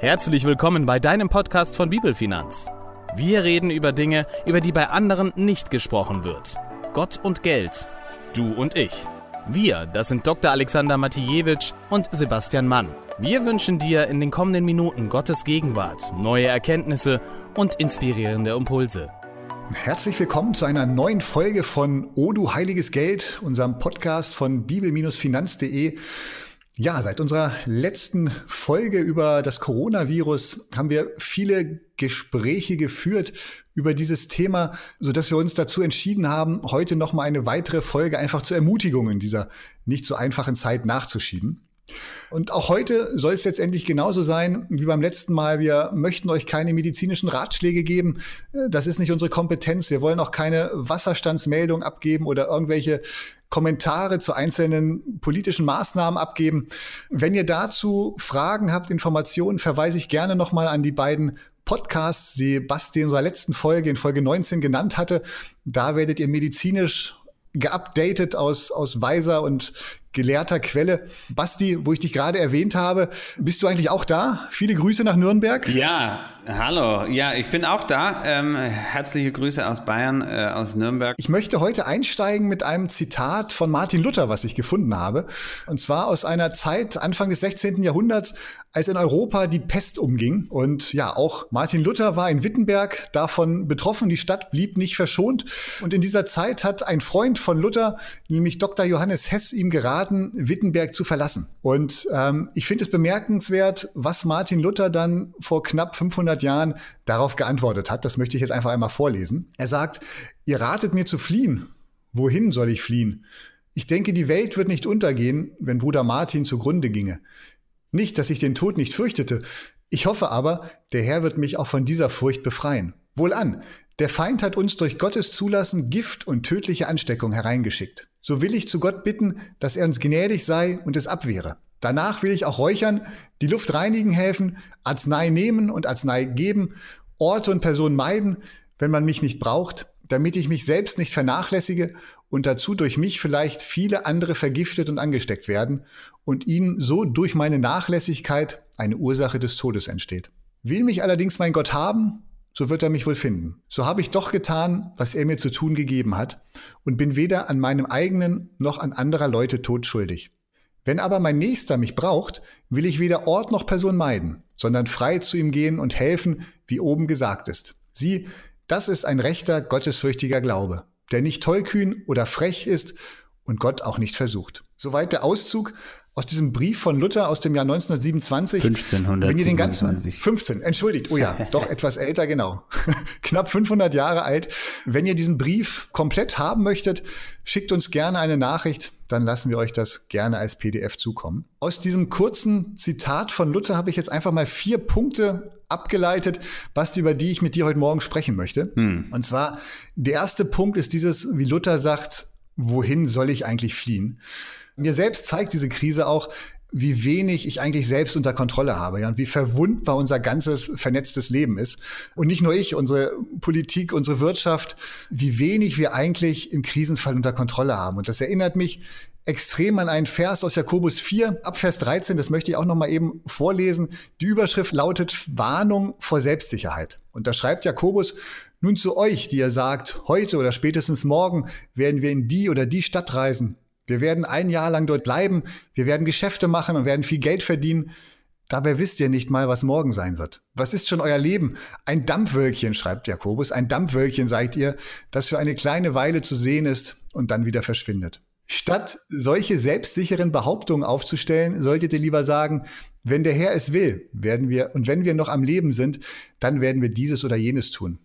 Herzlich willkommen bei deinem Podcast von Bibelfinanz. Wir reden über Dinge, über die bei anderen nicht gesprochen wird. Gott und Geld. Du und ich. Wir, das sind Dr. Alexander Matijewitsch und Sebastian Mann. Wir wünschen dir in den kommenden Minuten Gottes Gegenwart, neue Erkenntnisse und inspirierende Impulse. Herzlich willkommen zu einer neuen Folge von O du heiliges Geld, unserem Podcast von bibel-finanz.de. Ja, seit unserer letzten Folge über das Coronavirus haben wir viele Gespräche geführt über dieses Thema, so dass wir uns dazu entschieden haben, heute noch mal eine weitere Folge einfach zur Ermutigung in dieser nicht so einfachen Zeit nachzuschieben. Und auch heute soll es letztendlich genauso sein wie beim letzten Mal. Wir möchten euch keine medizinischen Ratschläge geben. Das ist nicht unsere Kompetenz. Wir wollen auch keine Wasserstandsmeldung abgeben oder irgendwelche Kommentare zu einzelnen politischen Maßnahmen abgeben. Wenn ihr dazu Fragen habt, Informationen, verweise ich gerne nochmal an die beiden Podcasts, die Basti in unserer letzten Folge, in Folge 19 genannt hatte. Da werdet ihr medizinisch geupdatet aus, aus weiser und gelehrter Quelle. Basti, wo ich dich gerade erwähnt habe, bist du eigentlich auch da? Viele Grüße nach Nürnberg. Ja, hallo. Ja, ich bin auch da. Ähm, herzliche Grüße aus Bayern, äh, aus Nürnberg. Ich möchte heute einsteigen mit einem Zitat von Martin Luther, was ich gefunden habe. Und zwar aus einer Zeit Anfang des 16. Jahrhunderts, als in Europa die Pest umging. Und ja, auch Martin Luther war in Wittenberg davon betroffen. Die Stadt blieb nicht verschont. Und in dieser Zeit hat ein Freund von Luther, nämlich Dr. Johannes Hess, ihm geraten, geraten, Wittenberg zu verlassen. Und ähm, ich finde es bemerkenswert, was Martin Luther dann vor knapp 500 Jahren darauf geantwortet hat. Das möchte ich jetzt einfach einmal vorlesen. Er sagt, ihr ratet mir zu fliehen. Wohin soll ich fliehen? Ich denke, die Welt wird nicht untergehen, wenn Bruder Martin zugrunde ginge. Nicht, dass ich den Tod nicht fürchtete. Ich hoffe aber, der Herr wird mich auch von dieser Furcht befreien. Wohlan, der Feind hat uns durch Gottes Zulassen Gift und tödliche Ansteckung hereingeschickt. So will ich zu Gott bitten, dass er uns gnädig sei und es abwehre. Danach will ich auch räuchern, die Luft reinigen helfen, Arznei nehmen und Arznei geben, Orte und Personen meiden, wenn man mich nicht braucht, damit ich mich selbst nicht vernachlässige und dazu durch mich vielleicht viele andere vergiftet und angesteckt werden und ihnen so durch meine Nachlässigkeit eine Ursache des Todes entsteht. Will mich allerdings mein Gott haben, so wird er mich wohl finden. So habe ich doch getan, was er mir zu tun gegeben hat, und bin weder an meinem eigenen noch an anderer Leute Tod schuldig. Wenn aber mein Nächster mich braucht, will ich weder Ort noch Person meiden, sondern frei zu ihm gehen und helfen, wie oben gesagt ist. Sieh, das ist ein rechter, gottesfürchtiger Glaube, der nicht tollkühn oder frech ist und Gott auch nicht versucht. Soweit der Auszug aus diesem Brief von Luther aus dem Jahr 1927. 1527. Wenn ihr den ganzen 15, entschuldigt, oh ja, doch etwas älter, genau. Knapp 500 Jahre alt. Wenn ihr diesen Brief komplett haben möchtet, schickt uns gerne eine Nachricht, dann lassen wir euch das gerne als PDF zukommen. Aus diesem kurzen Zitat von Luther habe ich jetzt einfach mal vier Punkte abgeleitet, was über die ich mit dir heute Morgen sprechen möchte. Hm. Und zwar der erste Punkt ist dieses, wie Luther sagt, wohin soll ich eigentlich fliehen? Mir selbst zeigt diese Krise auch, wie wenig ich eigentlich selbst unter Kontrolle habe, ja, und wie verwundbar unser ganzes vernetztes Leben ist. Und nicht nur ich, unsere Politik, unsere Wirtschaft, wie wenig wir eigentlich im Krisenfall unter Kontrolle haben. Und das erinnert mich extrem an einen Vers aus Jakobus 4, ab Vers 13, das möchte ich auch noch mal eben vorlesen. Die Überschrift lautet Warnung vor Selbstsicherheit. Und da schreibt Jakobus, nun zu euch, die ihr sagt, heute oder spätestens morgen werden wir in die oder die Stadt reisen wir werden ein Jahr lang dort bleiben, wir werden Geschäfte machen und werden viel Geld verdienen. Dabei wisst ihr nicht mal, was morgen sein wird. Was ist schon euer Leben? Ein Dampfwölkchen, schreibt Jakobus. Ein Dampfwölkchen, seid ihr, das für eine kleine Weile zu sehen ist und dann wieder verschwindet. Statt solche selbstsicheren Behauptungen aufzustellen, solltet ihr lieber sagen, wenn der Herr es will, werden wir, und wenn wir noch am Leben sind, dann werden wir dieses oder jenes tun.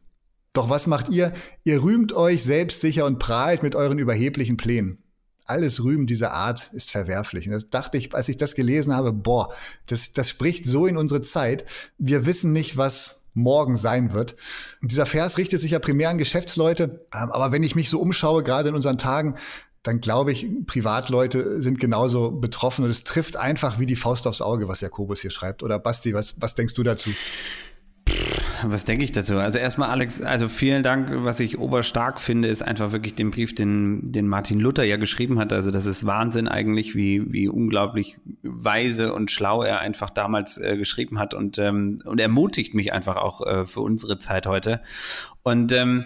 Doch was macht ihr? Ihr rühmt euch selbstsicher und prahlt mit euren überheblichen Plänen alles Rühmen dieser Art ist verwerflich. Und das dachte ich, als ich das gelesen habe, boah, das, das spricht so in unsere Zeit. Wir wissen nicht, was morgen sein wird. Und dieser Vers richtet sich ja primär an Geschäftsleute. Ähm, aber wenn ich mich so umschaue, gerade in unseren Tagen, dann glaube ich, Privatleute sind genauso betroffen. Und es trifft einfach wie die Faust aufs Auge, was Jakobus hier schreibt. Oder Basti, was, was denkst du dazu? Was denke ich dazu? Also erstmal, Alex, also vielen Dank. Was ich oberstark finde, ist einfach wirklich den Brief, den, den Martin Luther ja geschrieben hat. Also das ist Wahnsinn eigentlich, wie, wie unglaublich weise und schlau er einfach damals äh, geschrieben hat und, ähm, und ermutigt mich einfach auch äh, für unsere Zeit heute. Und ähm,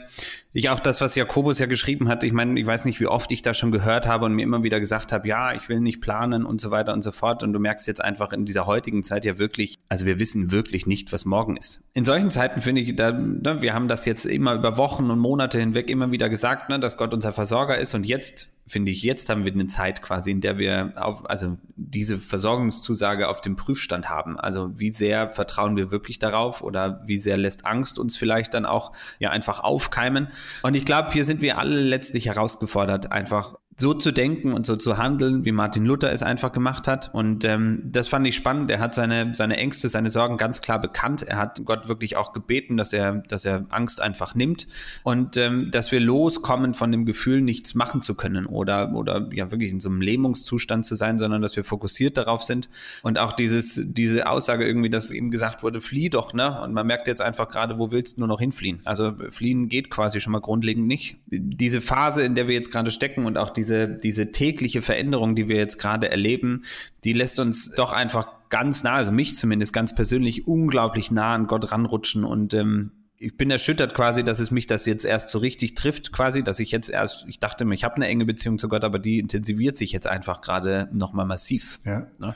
ich auch das, was Jakobus ja geschrieben hat, ich meine, ich weiß nicht, wie oft ich das schon gehört habe und mir immer wieder gesagt habe, ja, ich will nicht planen und so weiter und so fort. Und du merkst jetzt einfach in dieser heutigen Zeit ja wirklich, also wir wissen wirklich nicht, was morgen ist. In solchen Zeiten finde ich, da, ne, wir haben das jetzt immer über Wochen und Monate hinweg immer wieder gesagt, ne, dass Gott unser Versorger ist. Und jetzt finde ich, jetzt haben wir eine Zeit quasi, in der wir auf, also diese Versorgungszusage auf dem Prüfstand haben. Also wie sehr vertrauen wir wirklich darauf oder wie sehr lässt Angst uns vielleicht dann auch ja einfach aufkeimen. Und ich glaube, hier sind wir alle letztlich herausgefordert, einfach so zu denken und so zu handeln, wie Martin Luther es einfach gemacht hat. Und ähm, das fand ich spannend. Er hat seine, seine Ängste, seine Sorgen ganz klar bekannt. Er hat Gott wirklich auch gebeten, dass er, dass er Angst einfach nimmt und ähm, dass wir loskommen von dem Gefühl, nichts machen zu können oder, oder ja wirklich in so einem Lähmungszustand zu sein, sondern dass wir fokussiert darauf sind. Und auch dieses, diese Aussage irgendwie, dass ihm gesagt wurde, flieh doch, ne? Und man merkt jetzt einfach gerade, wo willst du nur noch hinfliehen? Also fliehen geht quasi schon mal grundlegend nicht. Diese Phase, in der wir jetzt gerade stecken und auch diese diese, diese tägliche Veränderung, die wir jetzt gerade erleben, die lässt uns doch einfach ganz nah, also mich zumindest ganz persönlich, unglaublich nah an Gott ranrutschen und ähm, ich bin erschüttert quasi, dass es mich das jetzt erst so richtig trifft, quasi, dass ich jetzt erst, ich dachte mir, ich habe eine enge Beziehung zu Gott, aber die intensiviert sich jetzt einfach gerade nochmal massiv. Ja. Ne?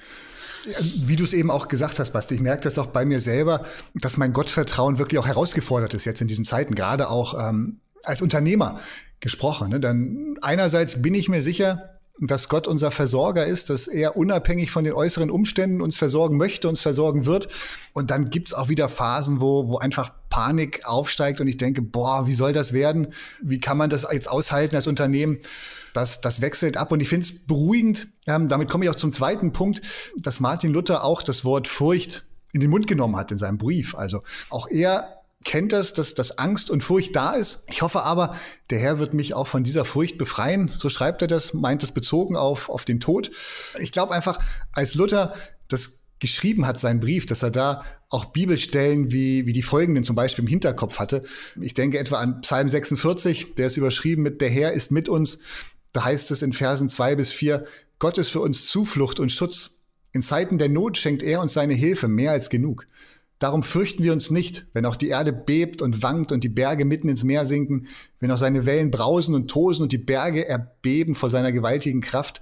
Wie du es eben auch gesagt hast, Basti, ich merke das auch bei mir selber, dass mein Gottvertrauen wirklich auch herausgefordert ist jetzt in diesen Zeiten, gerade auch ähm, als Unternehmer gesprochen. Ne? Dann einerseits bin ich mir sicher, dass Gott unser Versorger ist, dass er unabhängig von den äußeren Umständen uns versorgen möchte, uns versorgen wird. Und dann gibt's auch wieder Phasen, wo, wo einfach Panik aufsteigt und ich denke, boah, wie soll das werden? Wie kann man das jetzt aushalten als Unternehmen? Das, das wechselt ab und ich finde es beruhigend. Ähm, damit komme ich auch zum zweiten Punkt, dass Martin Luther auch das Wort Furcht in den Mund genommen hat in seinem Brief. Also auch er kennt das, dass, dass Angst und Furcht da ist. Ich hoffe aber, der Herr wird mich auch von dieser Furcht befreien. So schreibt er das, meint es bezogen auf, auf den Tod. Ich glaube einfach, als Luther das geschrieben hat, seinen Brief, dass er da auch Bibelstellen wie, wie die folgenden zum Beispiel im Hinterkopf hatte. Ich denke etwa an Psalm 46, der ist überschrieben mit Der Herr ist mit uns. Da heißt es in Versen zwei bis vier: Gott ist für uns Zuflucht und Schutz. In Zeiten der Not schenkt er uns seine Hilfe mehr als genug. Darum fürchten wir uns nicht, wenn auch die Erde bebt und wankt und die Berge mitten ins Meer sinken, wenn auch seine Wellen brausen und tosen und die Berge erbeben vor seiner gewaltigen Kraft.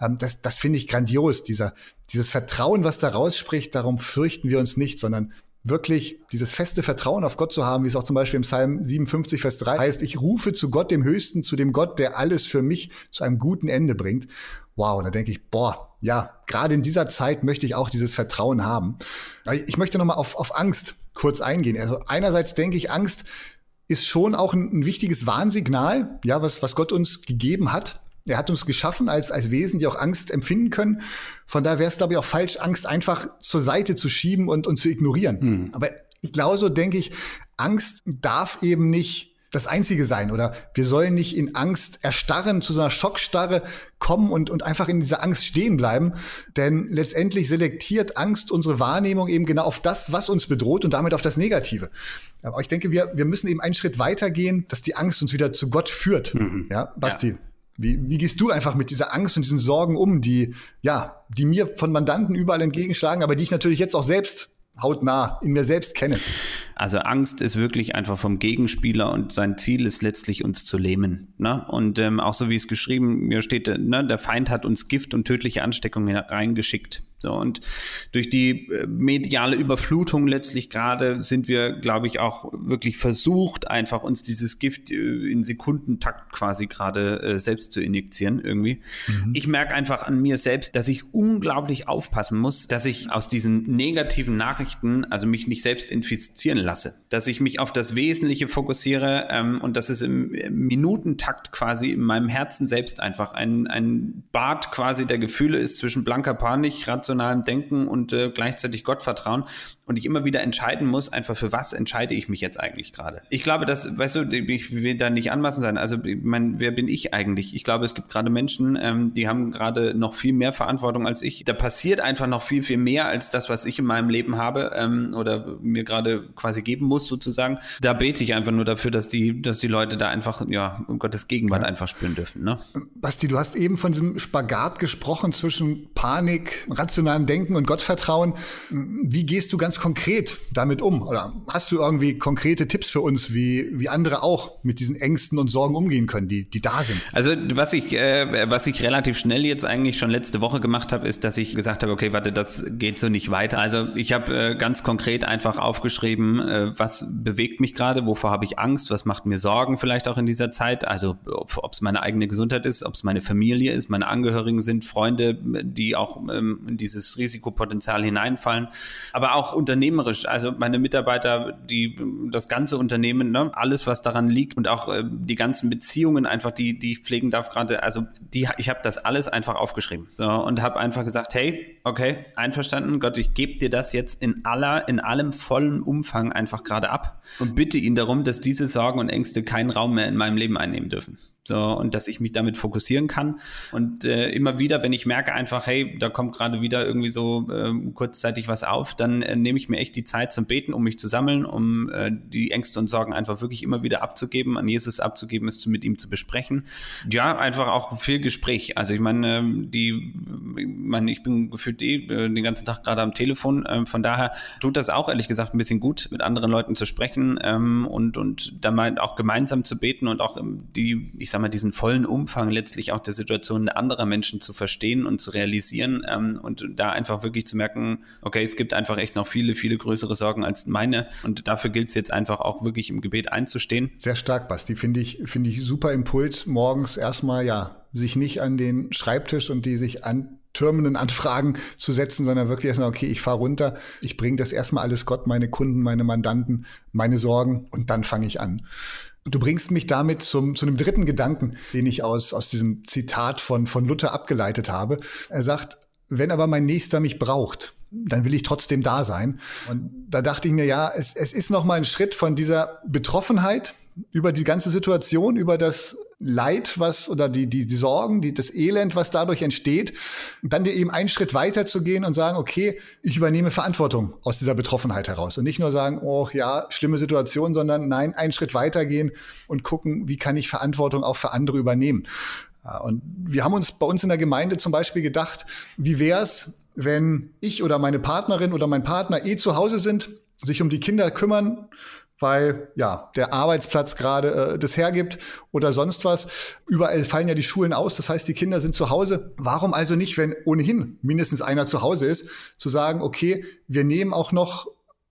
Ähm, das, das finde ich grandios, dieser, dieses Vertrauen, was da rausspricht, darum fürchten wir uns nicht, sondern wirklich dieses feste Vertrauen auf Gott zu haben, wie es auch zum Beispiel im Psalm 57, Vers 3 heißt, ich rufe zu Gott, dem Höchsten, zu dem Gott, der alles für mich zu einem guten Ende bringt. Wow, da denke ich, boah, ja, gerade in dieser Zeit möchte ich auch dieses Vertrauen haben. Ich möchte nochmal auf, auf Angst kurz eingehen. Also einerseits denke ich, Angst ist schon auch ein, ein wichtiges Warnsignal, ja, was, was Gott uns gegeben hat. Er hat uns geschaffen als, als Wesen, die auch Angst empfinden können. Von daher wäre es, glaube ich, auch falsch, Angst einfach zur Seite zu schieben und, und zu ignorieren. Hm. Aber ich glaube, so denke ich, Angst darf eben nicht das Einzige sein oder wir sollen nicht in Angst erstarren, zu so einer Schockstarre kommen und, und einfach in dieser Angst stehen bleiben. Denn letztendlich selektiert Angst unsere Wahrnehmung eben genau auf das, was uns bedroht und damit auf das Negative. Aber ich denke, wir, wir müssen eben einen Schritt weitergehen, dass die Angst uns wieder zu Gott führt. Mhm. Ja, Basti. Ja. Wie, wie gehst du einfach mit dieser Angst und diesen Sorgen um, die, ja, die mir von Mandanten überall entgegenschlagen, aber die ich natürlich jetzt auch selbst hautnah in mir selbst kenne. Also Angst ist wirklich einfach vom Gegenspieler und sein Ziel ist letztlich uns zu lähmen. Ne? Und ähm, auch so wie es geschrieben mir steht, ne, der Feind hat uns Gift und tödliche Ansteckungen reingeschickt. So, und durch die äh, mediale Überflutung letztlich gerade sind wir, glaube ich, auch wirklich versucht, einfach uns dieses Gift äh, in Sekundentakt quasi gerade äh, selbst zu injizieren irgendwie. Mhm. Ich merke einfach an mir selbst, dass ich unglaublich aufpassen muss, dass ich aus diesen negativen Nachrichten, also mich nicht selbst infizieren lasse, dass ich mich auf das Wesentliche fokussiere ähm, und dass es im, im Minutentakt quasi in meinem Herzen selbst einfach ein, ein Bad quasi der Gefühle ist zwischen blanker Panik, rationalem Denken und äh, gleichzeitig Gottvertrauen und ich immer wieder entscheiden muss, einfach für was entscheide ich mich jetzt eigentlich gerade. Ich glaube, dass, weißt du, ich will da nicht anmaßen sein. Also, mein, wer bin ich eigentlich? Ich glaube, es gibt gerade Menschen, ähm, die haben gerade noch viel mehr Verantwortung als ich. Da passiert einfach noch viel, viel mehr als das, was ich in meinem Leben habe ähm, oder mir gerade quasi geben muss, sozusagen. Da bete ich einfach nur dafür, dass die, dass die Leute da einfach, ja, um Gottes Gegenwart ja. einfach spüren dürfen. Ne? Basti, du hast eben von diesem Spagat gesprochen zwischen Panik, rationalem Denken und Gottvertrauen. Wie gehst du ganz konkret damit um? Oder hast du irgendwie konkrete Tipps für uns, wie, wie andere auch mit diesen Ängsten und Sorgen umgehen können, die, die da sind? Also was ich, äh, was ich relativ schnell jetzt eigentlich schon letzte Woche gemacht habe, ist, dass ich gesagt habe, okay, warte, das geht so nicht weiter. Also ich habe äh, ganz konkret einfach aufgeschrieben, äh, was bewegt mich gerade, wovor habe ich Angst, was macht mir Sorgen vielleicht auch in dieser Zeit. Also ob es meine eigene Gesundheit ist, ob es meine Familie ist, meine Angehörigen sind, Freunde, die auch ähm, in dieses Risikopotenzial hineinfallen, aber auch unternehmerisch. Also meine Mitarbeiter, die das ganze Unternehmen, ne, alles was daran liegt und auch äh, die ganzen Beziehungen einfach, die die ich pflegen darf gerade. Also die, ich habe das alles einfach aufgeschrieben so und habe einfach gesagt, hey, okay, einverstanden, Gott, ich gebe dir das jetzt in aller, in allem vollen Umfang einfach gerade ab und bitte ihn darum, dass diese Sorgen und Ängste keinen Raum mehr in meinem Leben einnehmen dürfen. So, und dass ich mich damit fokussieren kann. Und äh, immer wieder, wenn ich merke einfach, hey, da kommt gerade wieder irgendwie so äh, kurzzeitig was auf, dann äh, nehme ich mir echt die Zeit zum Beten, um mich zu sammeln, um äh, die Ängste und Sorgen einfach wirklich immer wieder abzugeben, an Jesus abzugeben, es mit ihm zu besprechen. Ja, einfach auch viel Gespräch. Also ich meine, ähm, die, ich meine, ich bin gefühlt eh äh, den ganzen Tag gerade am Telefon. Äh, von daher tut das auch ehrlich gesagt ein bisschen gut, mit anderen Leuten zu sprechen ähm, und, und da mal auch gemeinsam zu beten und auch ähm, die, ich sag mal, diesen vollen Umfang letztlich auch der Situation anderer Menschen zu verstehen und zu realisieren ähm, und da einfach wirklich zu merken, okay, es gibt einfach echt noch viele, viele größere Sorgen als meine und dafür gilt es jetzt einfach auch wirklich im Gebet einzustehen. Sehr stark, Basti, finde ich, finde ich super Impuls, morgens erstmal, ja, sich nicht an den Schreibtisch und die sich an türmenden Anfragen zu setzen, sondern wirklich erstmal, okay, ich fahre runter, ich bringe das erstmal alles Gott, meine Kunden, meine Mandanten, meine Sorgen und dann fange ich an. Du bringst mich damit zum, zu einem dritten Gedanken, den ich aus, aus diesem Zitat von, von Luther abgeleitet habe. Er sagt, wenn aber mein Nächster mich braucht, dann will ich trotzdem da sein. Und da dachte ich mir, ja, es, es ist noch mal ein Schritt von dieser Betroffenheit über die ganze Situation, über das Leid, was oder die, die, die Sorgen, die, das Elend, was dadurch entsteht, dann dir eben einen Schritt weiter zu gehen und sagen, okay, ich übernehme Verantwortung aus dieser Betroffenheit heraus. Und nicht nur sagen, oh ja, schlimme Situation, sondern nein, einen Schritt weiter gehen und gucken, wie kann ich Verantwortung auch für andere übernehmen. Und wir haben uns bei uns in der Gemeinde zum Beispiel gedacht, wie wäre es, wenn ich oder meine Partnerin oder mein Partner eh zu Hause sind, sich um die Kinder kümmern weil ja der Arbeitsplatz gerade äh, das hergibt oder sonst was. Überall fallen ja die Schulen aus, das heißt, die Kinder sind zu Hause. Warum also nicht, wenn ohnehin mindestens einer zu Hause ist, zu sagen, okay, wir nehmen auch noch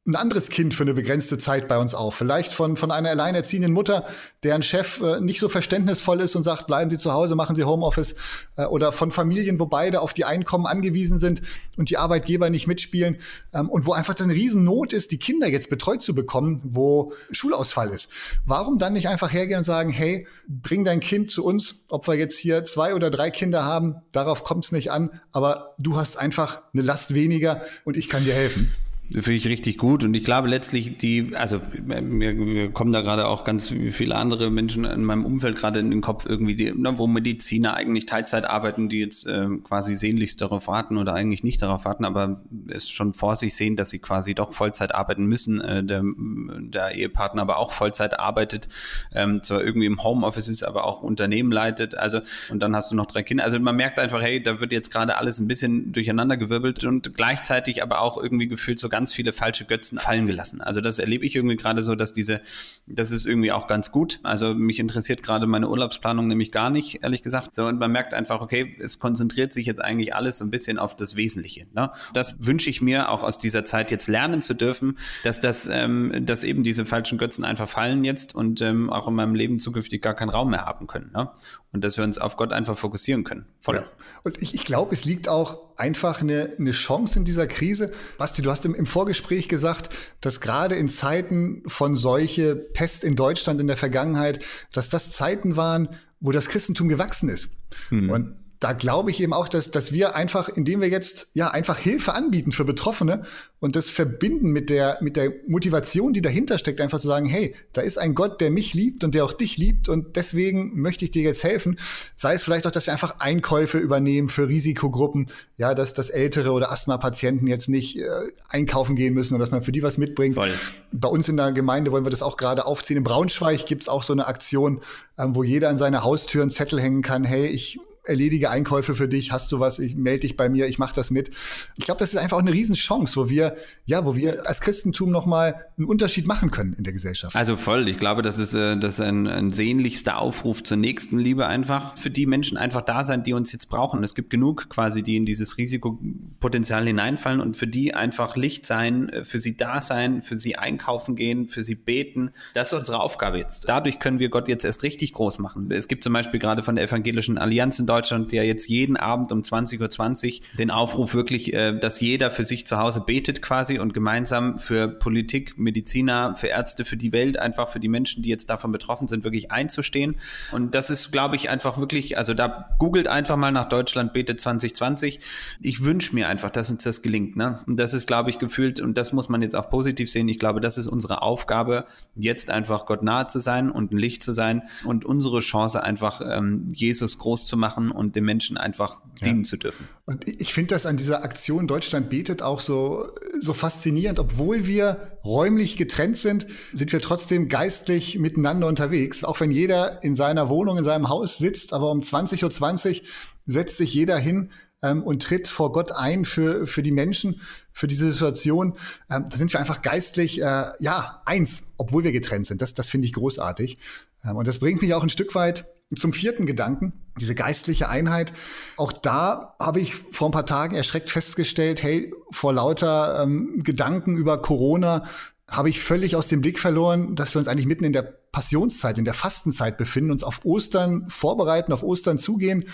ein anderes Kind für eine begrenzte Zeit bei uns auf. Vielleicht von, von einer alleinerziehenden Mutter, deren Chef äh, nicht so verständnisvoll ist und sagt, bleiben Sie zu Hause, machen Sie Homeoffice. Äh, oder von Familien, wo beide auf die Einkommen angewiesen sind und die Arbeitgeber nicht mitspielen. Ähm, und wo einfach eine Riesennot ist, die Kinder jetzt betreut zu bekommen, wo Schulausfall ist. Warum dann nicht einfach hergehen und sagen, hey, bring dein Kind zu uns, ob wir jetzt hier zwei oder drei Kinder haben, darauf kommt es nicht an, aber du hast einfach eine Last weniger und ich kann dir helfen. Finde ich richtig gut. Und ich glaube letztlich die, also mir, mir kommen da gerade auch ganz viele andere Menschen in meinem Umfeld gerade in den Kopf irgendwie, die, ne, wo Mediziner eigentlich Teilzeit arbeiten, die jetzt äh, quasi sehnlichst darauf warten oder eigentlich nicht darauf warten, aber es schon vor sich sehen, dass sie quasi doch Vollzeit arbeiten müssen, äh, der, der Ehepartner aber auch Vollzeit arbeitet, ähm, zwar irgendwie im Homeoffice ist, aber auch Unternehmen leitet, also und dann hast du noch drei Kinder, also man merkt einfach, hey, da wird jetzt gerade alles ein bisschen durcheinander gewirbelt und gleichzeitig aber auch irgendwie gefühlt so ganz viele falsche Götzen fallen gelassen. Also das erlebe ich irgendwie gerade so, dass diese, das ist irgendwie auch ganz gut. Also mich interessiert gerade meine Urlaubsplanung nämlich gar nicht, ehrlich gesagt. So, und man merkt einfach, okay, es konzentriert sich jetzt eigentlich alles so ein bisschen auf das Wesentliche. Ne? Das wünsche ich mir auch aus dieser Zeit jetzt lernen zu dürfen, dass das, ähm, dass eben diese falschen Götzen einfach fallen jetzt und ähm, auch in meinem Leben zukünftig gar keinen Raum mehr haben können. Ne? Und dass wir uns auf Gott einfach fokussieren können. Voll. Ja. Und ich, ich glaube, es liegt auch einfach eine, eine Chance in dieser Krise. Basti, du hast im, im Vorgespräch gesagt, dass gerade in Zeiten von solche Pest in Deutschland in der Vergangenheit, dass das Zeiten waren, wo das Christentum gewachsen ist. Mhm. Und da glaube ich eben auch, dass, dass wir einfach, indem wir jetzt ja einfach Hilfe anbieten für Betroffene und das verbinden mit der, mit der Motivation, die dahinter steckt, einfach zu sagen, hey, da ist ein Gott, der mich liebt und der auch dich liebt und deswegen möchte ich dir jetzt helfen. Sei es vielleicht auch, dass wir einfach Einkäufe übernehmen für Risikogruppen, ja, dass, dass ältere oder Asthma-Patienten jetzt nicht äh, einkaufen gehen müssen oder dass man für die was mitbringt. Voll. Bei uns in der Gemeinde wollen wir das auch gerade aufziehen. In Braunschweig gibt's auch so eine Aktion, ähm, wo jeder an seiner Haustür einen Zettel hängen kann, hey, ich erledige Einkäufe für dich, hast du was, ich melde dich bei mir, ich mache das mit. Ich glaube, das ist einfach auch eine Riesenchance, wo wir, ja, wo wir als Christentum nochmal einen Unterschied machen können in der Gesellschaft. Also voll, ich glaube, das ist, äh, das ist ein, ein sehnlichster Aufruf zur Nächstenliebe einfach, für die Menschen einfach da sein, die uns jetzt brauchen. Es gibt genug quasi, die in dieses Risikopotenzial hineinfallen und für die einfach Licht sein, äh, für sie da sein, für sie einkaufen gehen, für sie beten. Das ist unsere Aufgabe jetzt. Dadurch können wir Gott jetzt erst richtig groß machen. Es gibt zum Beispiel gerade von der Evangelischen Allianz in Deutschland ja jetzt jeden Abend um 20.20 Uhr den Aufruf wirklich, äh, dass jeder für sich zu Hause betet quasi und gemeinsam für Politik, Mediziner, für Ärzte, für die Welt, einfach für die Menschen, die jetzt davon betroffen sind, wirklich einzustehen. Und das ist, glaube ich, einfach wirklich, also da googelt einfach mal nach Deutschland betet 2020. Ich wünsche mir einfach, dass uns das gelingt. Ne? Und das ist, glaube ich, gefühlt, und das muss man jetzt auch positiv sehen, ich glaube, das ist unsere Aufgabe, jetzt einfach Gott nahe zu sein und ein Licht zu sein und unsere Chance einfach ähm, Jesus groß zu machen und den Menschen einfach dienen ja. zu dürfen. Und ich finde das an dieser Aktion Deutschland betet auch so, so faszinierend. Obwohl wir räumlich getrennt sind, sind wir trotzdem geistlich miteinander unterwegs. Auch wenn jeder in seiner Wohnung, in seinem Haus sitzt, aber um 20.20 Uhr setzt sich jeder hin ähm, und tritt vor Gott ein für, für die Menschen, für diese Situation. Ähm, da sind wir einfach geistlich, äh, ja, eins, obwohl wir getrennt sind. Das, das finde ich großartig. Ähm, und das bringt mich auch ein Stück weit zum vierten Gedanken, diese geistliche Einheit. Auch da habe ich vor ein paar Tagen erschreckt festgestellt, hey, vor lauter ähm, Gedanken über Corona habe ich völlig aus dem Blick verloren, dass wir uns eigentlich mitten in der Passionszeit, in der Fastenzeit befinden, uns auf Ostern vorbereiten, auf Ostern zugehen.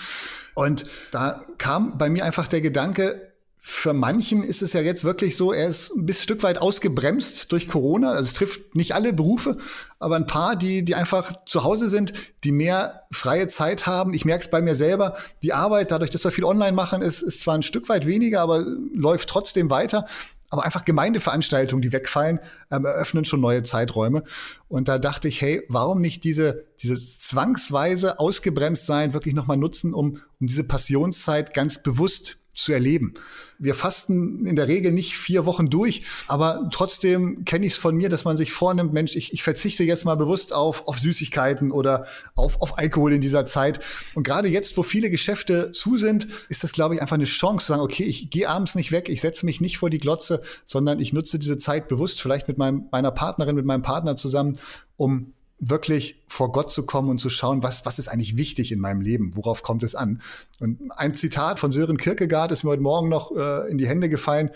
Und da kam bei mir einfach der Gedanke, für manchen ist es ja jetzt wirklich so, er ist ein bisschen Stück weit ausgebremst durch Corona. Also es trifft nicht alle Berufe, aber ein paar, die, die einfach zu Hause sind, die mehr freie Zeit haben. Ich merke es bei mir selber. Die Arbeit, dadurch, dass wir viel online machen, ist, ist zwar ein Stück weit weniger, aber läuft trotzdem weiter. Aber einfach Gemeindeveranstaltungen, die wegfallen, ähm, eröffnen schon neue Zeiträume. Und da dachte ich, hey, warum nicht diese, dieses zwangsweise ausgebremst sein wirklich nochmal nutzen, um, um diese Passionszeit ganz bewusst zu erleben. Wir fasten in der Regel nicht vier Wochen durch, aber trotzdem kenne ich es von mir, dass man sich vornimmt, Mensch, ich, ich verzichte jetzt mal bewusst auf, auf Süßigkeiten oder auf, auf Alkohol in dieser Zeit. Und gerade jetzt, wo viele Geschäfte zu sind, ist das, glaube ich, einfach eine Chance zu sagen, okay, ich gehe abends nicht weg, ich setze mich nicht vor die Glotze, sondern ich nutze diese Zeit bewusst, vielleicht mit meinem, meiner Partnerin, mit meinem Partner zusammen, um wirklich vor Gott zu kommen und zu schauen, was, was ist eigentlich wichtig in meinem Leben, worauf kommt es an. Und ein Zitat von Sören Kierkegaard ist mir heute Morgen noch äh, in die Hände gefallen.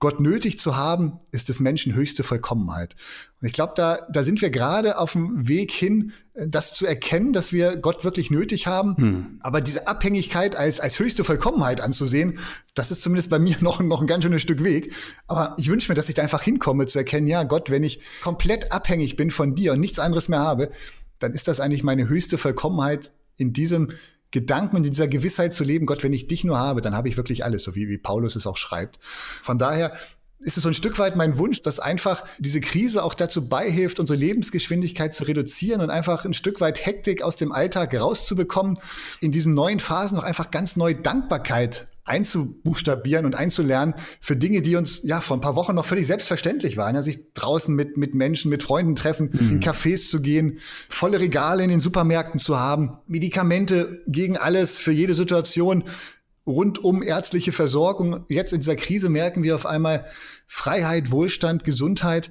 Gott nötig zu haben, ist des Menschen höchste Vollkommenheit. Und ich glaube, da, da sind wir gerade auf dem Weg hin, äh, das zu erkennen, dass wir Gott wirklich nötig haben. Hm. Aber diese Abhängigkeit als, als höchste Vollkommenheit anzusehen, das ist zumindest bei mir noch, noch ein ganz schönes Stück Weg. Aber ich wünsche mir, dass ich da einfach hinkomme, zu erkennen, ja, Gott, wenn ich komplett abhängig bin von dir und nichts anderes mehr habe, dann ist das eigentlich meine höchste Vollkommenheit in diesem Gedanken und in dieser Gewissheit zu leben, Gott, wenn ich dich nur habe, dann habe ich wirklich alles, so wie, wie Paulus es auch schreibt. Von daher ist es so ein Stück weit mein Wunsch, dass einfach diese Krise auch dazu beihilft, unsere Lebensgeschwindigkeit zu reduzieren und einfach ein Stück weit Hektik aus dem Alltag rauszubekommen, in diesen neuen Phasen noch einfach ganz neue Dankbarkeit einzubuchstabieren und einzulernen für Dinge, die uns ja vor ein paar Wochen noch völlig selbstverständlich waren. Ja, sich draußen mit, mit Menschen, mit Freunden treffen, mhm. in Cafés zu gehen, volle Regale in den Supermärkten zu haben, Medikamente gegen alles, für jede Situation, rund um ärztliche Versorgung. Jetzt in dieser Krise merken wir auf einmal Freiheit, Wohlstand, Gesundheit.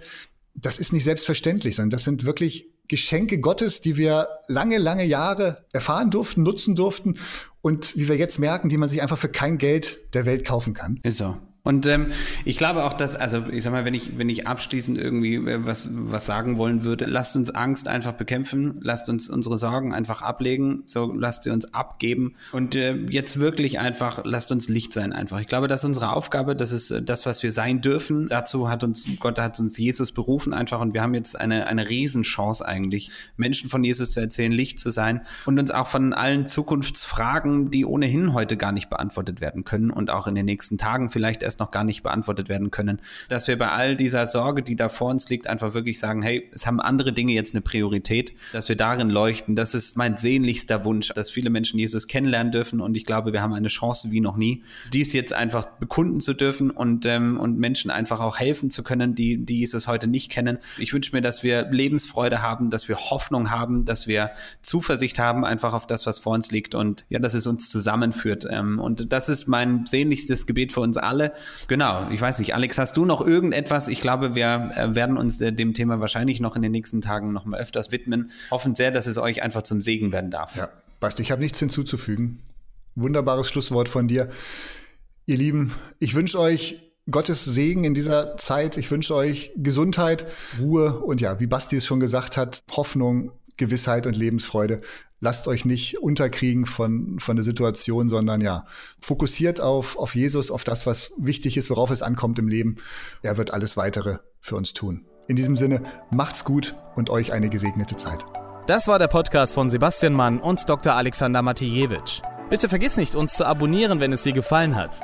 Das ist nicht selbstverständlich, sondern das sind wirklich Geschenke Gottes, die wir lange, lange Jahre erfahren durften, nutzen durften und wie wir jetzt merken, die man sich einfach für kein Geld der Welt kaufen kann. Ist so. Und ähm, ich glaube auch, dass, also ich sag mal, wenn ich, wenn ich abschließend irgendwie äh, was, was sagen wollen würde, lasst uns Angst einfach bekämpfen, lasst uns unsere Sorgen einfach ablegen, so lasst sie uns abgeben und äh, jetzt wirklich einfach, lasst uns Licht sein einfach. Ich glaube, das ist unsere Aufgabe, das ist äh, das, was wir sein dürfen. Dazu hat uns, Gott hat uns Jesus berufen einfach und wir haben jetzt eine, eine Riesenchance eigentlich, Menschen von Jesus zu erzählen, Licht zu sein und uns auch von allen Zukunftsfragen, die ohnehin heute gar nicht beantwortet werden können und auch in den nächsten Tagen vielleicht erst noch gar nicht beantwortet werden können, dass wir bei all dieser Sorge, die da vor uns liegt, einfach wirklich sagen, hey, es haben andere Dinge jetzt eine Priorität, dass wir darin leuchten. Das ist mein sehnlichster Wunsch, dass viele Menschen Jesus kennenlernen dürfen und ich glaube, wir haben eine Chance wie noch nie, dies jetzt einfach bekunden zu dürfen und, ähm, und Menschen einfach auch helfen zu können, die, die Jesus heute nicht kennen. Ich wünsche mir, dass wir Lebensfreude haben, dass wir Hoffnung haben, dass wir Zuversicht haben einfach auf das, was vor uns liegt und ja, dass es uns zusammenführt. Ähm, und das ist mein sehnlichstes Gebet für uns alle. Genau, ich weiß nicht, Alex, hast du noch irgendetwas? Ich glaube, wir äh, werden uns äh, dem Thema wahrscheinlich noch in den nächsten Tagen noch mal öfters widmen. Hoffen sehr, dass es euch einfach zum Segen werden darf. Ja, Basti, ich habe nichts hinzuzufügen. Wunderbares Schlusswort von dir. Ihr Lieben, ich wünsche euch Gottes Segen in dieser Zeit. Ich wünsche euch Gesundheit, Ruhe und ja, wie Basti es schon gesagt hat, Hoffnung, Gewissheit und Lebensfreude lasst euch nicht unterkriegen von, von der Situation, sondern ja, fokussiert auf, auf Jesus, auf das, was wichtig ist, worauf es ankommt im Leben. Er wird alles weitere für uns tun. In diesem Sinne, macht's gut und euch eine gesegnete Zeit. Das war der Podcast von Sebastian Mann und Dr. Alexander Matijewitsch. Bitte vergiss nicht, uns zu abonnieren, wenn es dir gefallen hat.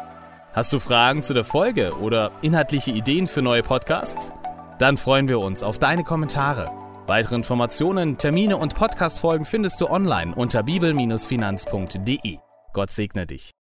Hast du Fragen zu der Folge oder inhaltliche Ideen für neue Podcasts? Dann freuen wir uns auf deine Kommentare. Weitere Informationen, Termine und Podcastfolgen findest du online unter bibel-finanz.de. Gott segne dich.